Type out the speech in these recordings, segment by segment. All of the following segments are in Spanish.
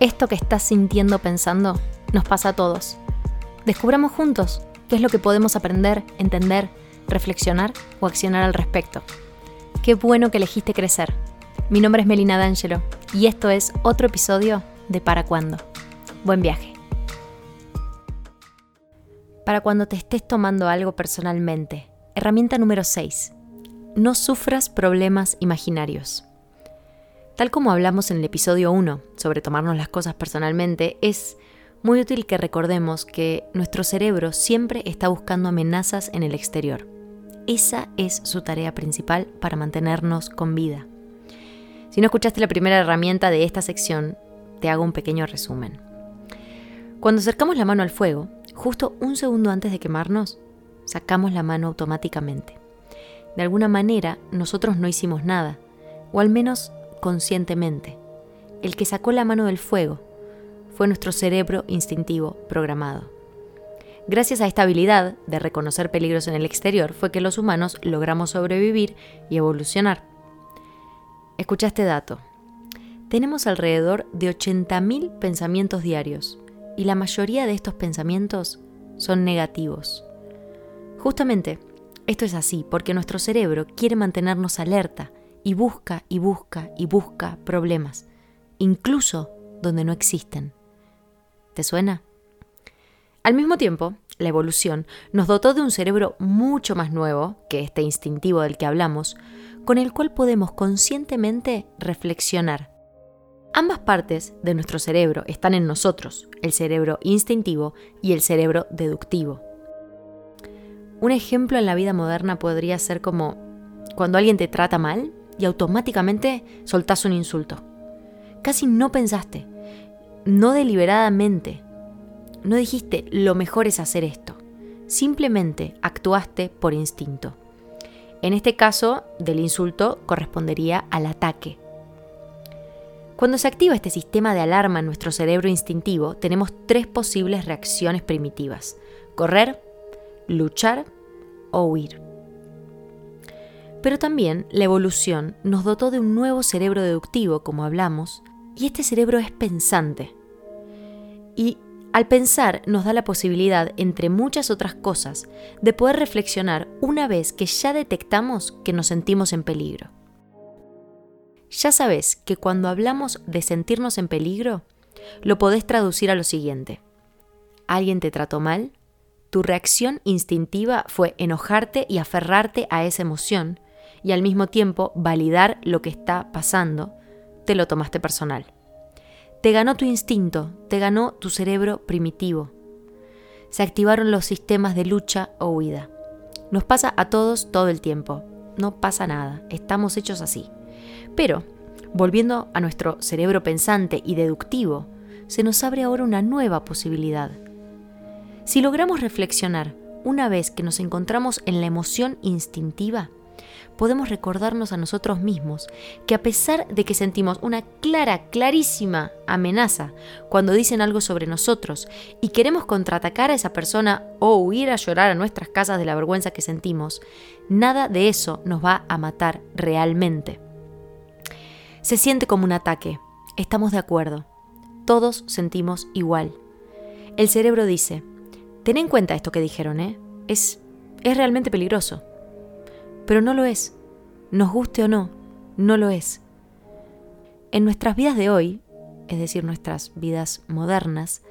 Esto que estás sintiendo pensando nos pasa a todos. Descubramos juntos qué es lo que podemos aprender, entender, reflexionar o accionar al respecto. Qué bueno que elegiste crecer. Mi nombre es Melina D'Angelo y esto es otro episodio de Para Cuándo. Buen viaje. Para cuando te estés tomando algo personalmente. Herramienta número 6. No sufras problemas imaginarios. Tal como hablamos en el episodio 1 sobre tomarnos las cosas personalmente, es muy útil que recordemos que nuestro cerebro siempre está buscando amenazas en el exterior. Esa es su tarea principal para mantenernos con vida. Si no escuchaste la primera herramienta de esta sección, te hago un pequeño resumen. Cuando acercamos la mano al fuego, justo un segundo antes de quemarnos, sacamos la mano automáticamente. De alguna manera, nosotros no hicimos nada, o al menos conscientemente. El que sacó la mano del fuego fue nuestro cerebro instintivo programado. Gracias a esta habilidad de reconocer peligros en el exterior fue que los humanos logramos sobrevivir y evolucionar. Escucha este dato. Tenemos alrededor de 80.000 pensamientos diarios y la mayoría de estos pensamientos son negativos. Justamente, esto es así porque nuestro cerebro quiere mantenernos alerta y busca y busca y busca problemas, incluso donde no existen. ¿Te suena? Al mismo tiempo, la evolución nos dotó de un cerebro mucho más nuevo que este instintivo del que hablamos, con el cual podemos conscientemente reflexionar. Ambas partes de nuestro cerebro están en nosotros, el cerebro instintivo y el cerebro deductivo. Un ejemplo en la vida moderna podría ser como cuando alguien te trata mal y automáticamente soltás un insulto. Casi no pensaste, no deliberadamente, no dijiste lo mejor es hacer esto, simplemente actuaste por instinto. En este caso, del insulto correspondería al ataque. Cuando se activa este sistema de alarma en nuestro cerebro instintivo, tenemos tres posibles reacciones primitivas. Correr, luchar o huir. Pero también la evolución nos dotó de un nuevo cerebro deductivo, como hablamos, y este cerebro es pensante. Y al pensar nos da la posibilidad, entre muchas otras cosas, de poder reflexionar una vez que ya detectamos que nos sentimos en peligro. Ya sabes que cuando hablamos de sentirnos en peligro, lo podés traducir a lo siguiente. ¿Alguien te trató mal? Tu reacción instintiva fue enojarte y aferrarte a esa emoción, y al mismo tiempo validar lo que está pasando, te lo tomaste personal. Te ganó tu instinto, te ganó tu cerebro primitivo. Se activaron los sistemas de lucha o huida. Nos pasa a todos todo el tiempo. No pasa nada, estamos hechos así. Pero, volviendo a nuestro cerebro pensante y deductivo, se nos abre ahora una nueva posibilidad. Si logramos reflexionar una vez que nos encontramos en la emoción instintiva, podemos recordarnos a nosotros mismos que a pesar de que sentimos una clara, clarísima amenaza cuando dicen algo sobre nosotros y queremos contraatacar a esa persona o huir a llorar a nuestras casas de la vergüenza que sentimos, nada de eso nos va a matar realmente. Se siente como un ataque, estamos de acuerdo, todos sentimos igual. El cerebro dice, ten en cuenta esto que dijeron, ¿eh? Es, es realmente peligroso pero no lo es. Nos guste o no, no lo es. En nuestras vidas de hoy, es decir, nuestras vidas modernas,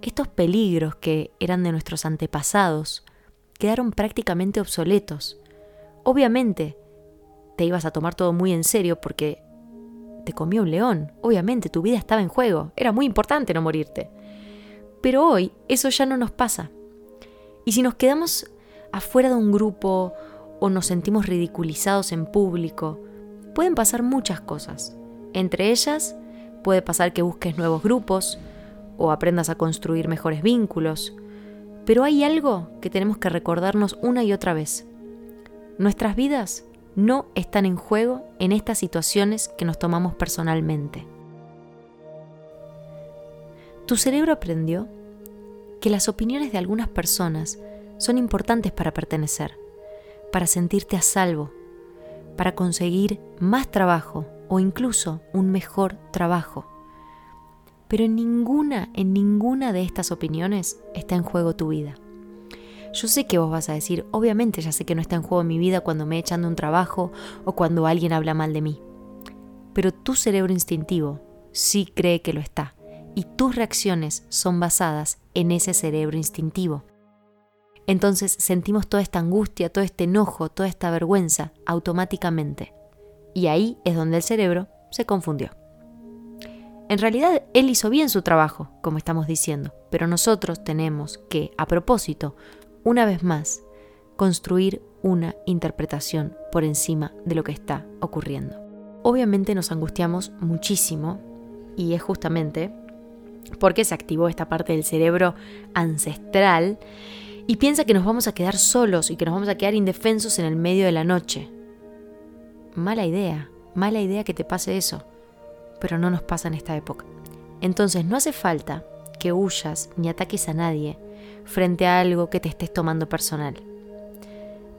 estos peligros que eran de nuestros antepasados quedaron prácticamente obsoletos. Obviamente, te ibas a tomar todo muy en serio porque te comió un león. Obviamente, tu vida estaba en juego. Era muy importante no morirte. Pero hoy eso ya no nos pasa. Y si nos quedamos afuera de un grupo o nos sentimos ridiculizados en público, pueden pasar muchas cosas. Entre ellas, puede pasar que busques nuevos grupos o aprendas a construir mejores vínculos. Pero hay algo que tenemos que recordarnos una y otra vez. Nuestras vidas no están en juego en estas situaciones que nos tomamos personalmente. Tu cerebro aprendió que las opiniones de algunas personas son importantes para pertenecer para sentirte a salvo, para conseguir más trabajo o incluso un mejor trabajo. Pero en ninguna, en ninguna de estas opiniones está en juego tu vida. Yo sé que vos vas a decir, obviamente ya sé que no está en juego mi vida cuando me echan de un trabajo o cuando alguien habla mal de mí. Pero tu cerebro instintivo sí cree que lo está y tus reacciones son basadas en ese cerebro instintivo. Entonces sentimos toda esta angustia, todo este enojo, toda esta vergüenza automáticamente. Y ahí es donde el cerebro se confundió. En realidad él hizo bien su trabajo, como estamos diciendo, pero nosotros tenemos que, a propósito, una vez más, construir una interpretación por encima de lo que está ocurriendo. Obviamente nos angustiamos muchísimo y es justamente porque se activó esta parte del cerebro ancestral y piensa que nos vamos a quedar solos y que nos vamos a quedar indefensos en el medio de la noche. Mala idea, mala idea que te pase eso, pero no nos pasa en esta época. Entonces no hace falta que huyas ni ataques a nadie frente a algo que te estés tomando personal.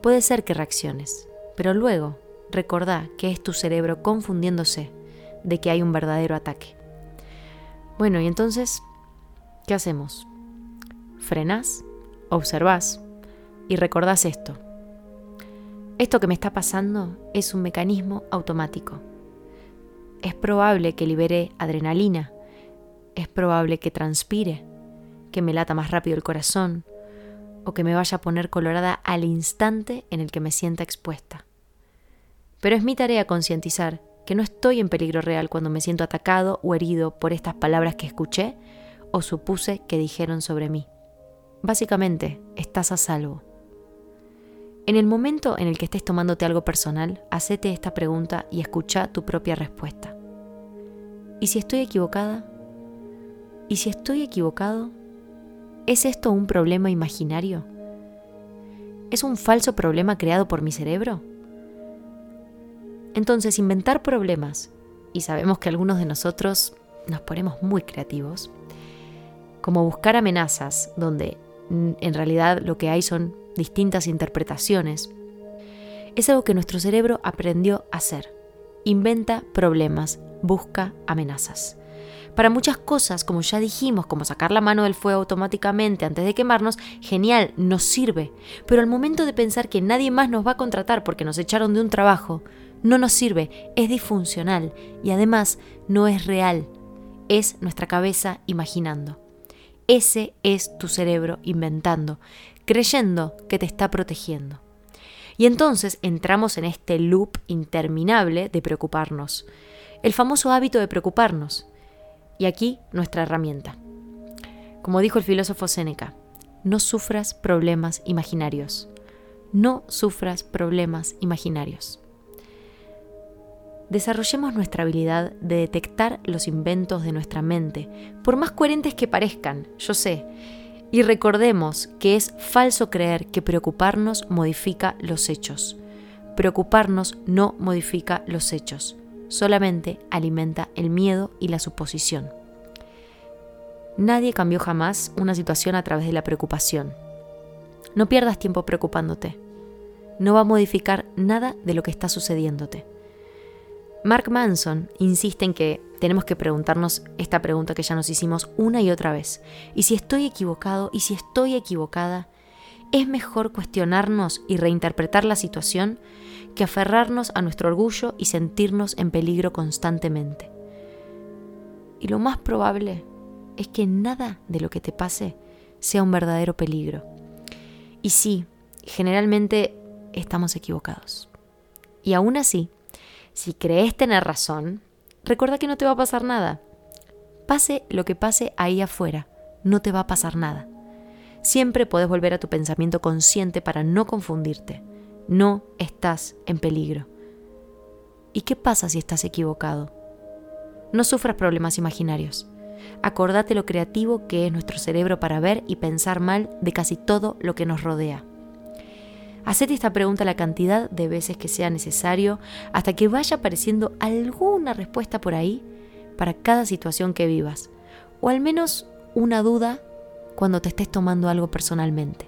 Puede ser que reacciones, pero luego recordá que es tu cerebro confundiéndose de que hay un verdadero ataque. Bueno, y entonces, ¿qué hacemos? Frenás, observás y recordás esto. Esto que me está pasando es un mecanismo automático. Es probable que libere adrenalina, es probable que transpire, que me lata más rápido el corazón o que me vaya a poner colorada al instante en el que me sienta expuesta. Pero es mi tarea concientizar que no estoy en peligro real cuando me siento atacado o herido por estas palabras que escuché o supuse que dijeron sobre mí. Básicamente, estás a salvo. En el momento en el que estés tomándote algo personal, hacete esta pregunta y escucha tu propia respuesta. ¿Y si estoy equivocada? ¿Y si estoy equivocado? ¿Es esto un problema imaginario? ¿Es un falso problema creado por mi cerebro? Entonces, inventar problemas, y sabemos que algunos de nosotros nos ponemos muy creativos, como buscar amenazas donde en realidad lo que hay son distintas interpretaciones, es algo que nuestro cerebro aprendió a hacer. Inventa problemas, busca amenazas. Para muchas cosas, como ya dijimos, como sacar la mano del fuego automáticamente antes de quemarnos, genial, nos sirve. Pero al momento de pensar que nadie más nos va a contratar porque nos echaron de un trabajo, no nos sirve, es disfuncional y además no es real, es nuestra cabeza imaginando. Ese es tu cerebro inventando, creyendo que te está protegiendo. Y entonces entramos en este loop interminable de preocuparnos, el famoso hábito de preocuparnos, y aquí nuestra herramienta. Como dijo el filósofo Séneca, no sufras problemas imaginarios. No sufras problemas imaginarios. Desarrollemos nuestra habilidad de detectar los inventos de nuestra mente, por más coherentes que parezcan, yo sé, y recordemos que es falso creer que preocuparnos modifica los hechos. Preocuparnos no modifica los hechos solamente alimenta el miedo y la suposición. Nadie cambió jamás una situación a través de la preocupación. No pierdas tiempo preocupándote. No va a modificar nada de lo que está sucediéndote. Mark Manson insiste en que tenemos que preguntarnos esta pregunta que ya nos hicimos una y otra vez. ¿Y si estoy equivocado? ¿Y si estoy equivocada? Es mejor cuestionarnos y reinterpretar la situación que aferrarnos a nuestro orgullo y sentirnos en peligro constantemente. Y lo más probable es que nada de lo que te pase sea un verdadero peligro. Y sí, generalmente estamos equivocados. Y aún así, si crees tener razón, recuerda que no te va a pasar nada. Pase lo que pase ahí afuera, no te va a pasar nada. Siempre puedes volver a tu pensamiento consciente para no confundirte no estás en peligro. ¿Y qué pasa si estás equivocado? No sufras problemas imaginarios. Acordate lo creativo que es nuestro cerebro para ver y pensar mal de casi todo lo que nos rodea. Hacete esta pregunta la cantidad de veces que sea necesario hasta que vaya apareciendo alguna respuesta por ahí para cada situación que vivas, o al menos una duda cuando te estés tomando algo personalmente.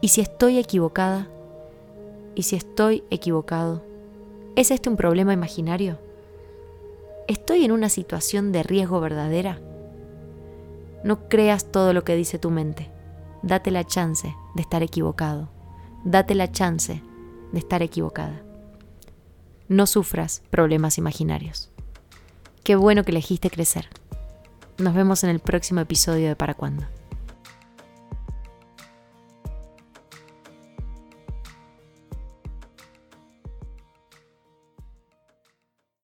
Y si estoy equivocada, ¿Y si estoy equivocado? ¿Es este un problema imaginario? ¿Estoy en una situación de riesgo verdadera? No creas todo lo que dice tu mente. Date la chance de estar equivocado. Date la chance de estar equivocada. No sufras problemas imaginarios. Qué bueno que elegiste crecer. Nos vemos en el próximo episodio de Para Cuándo.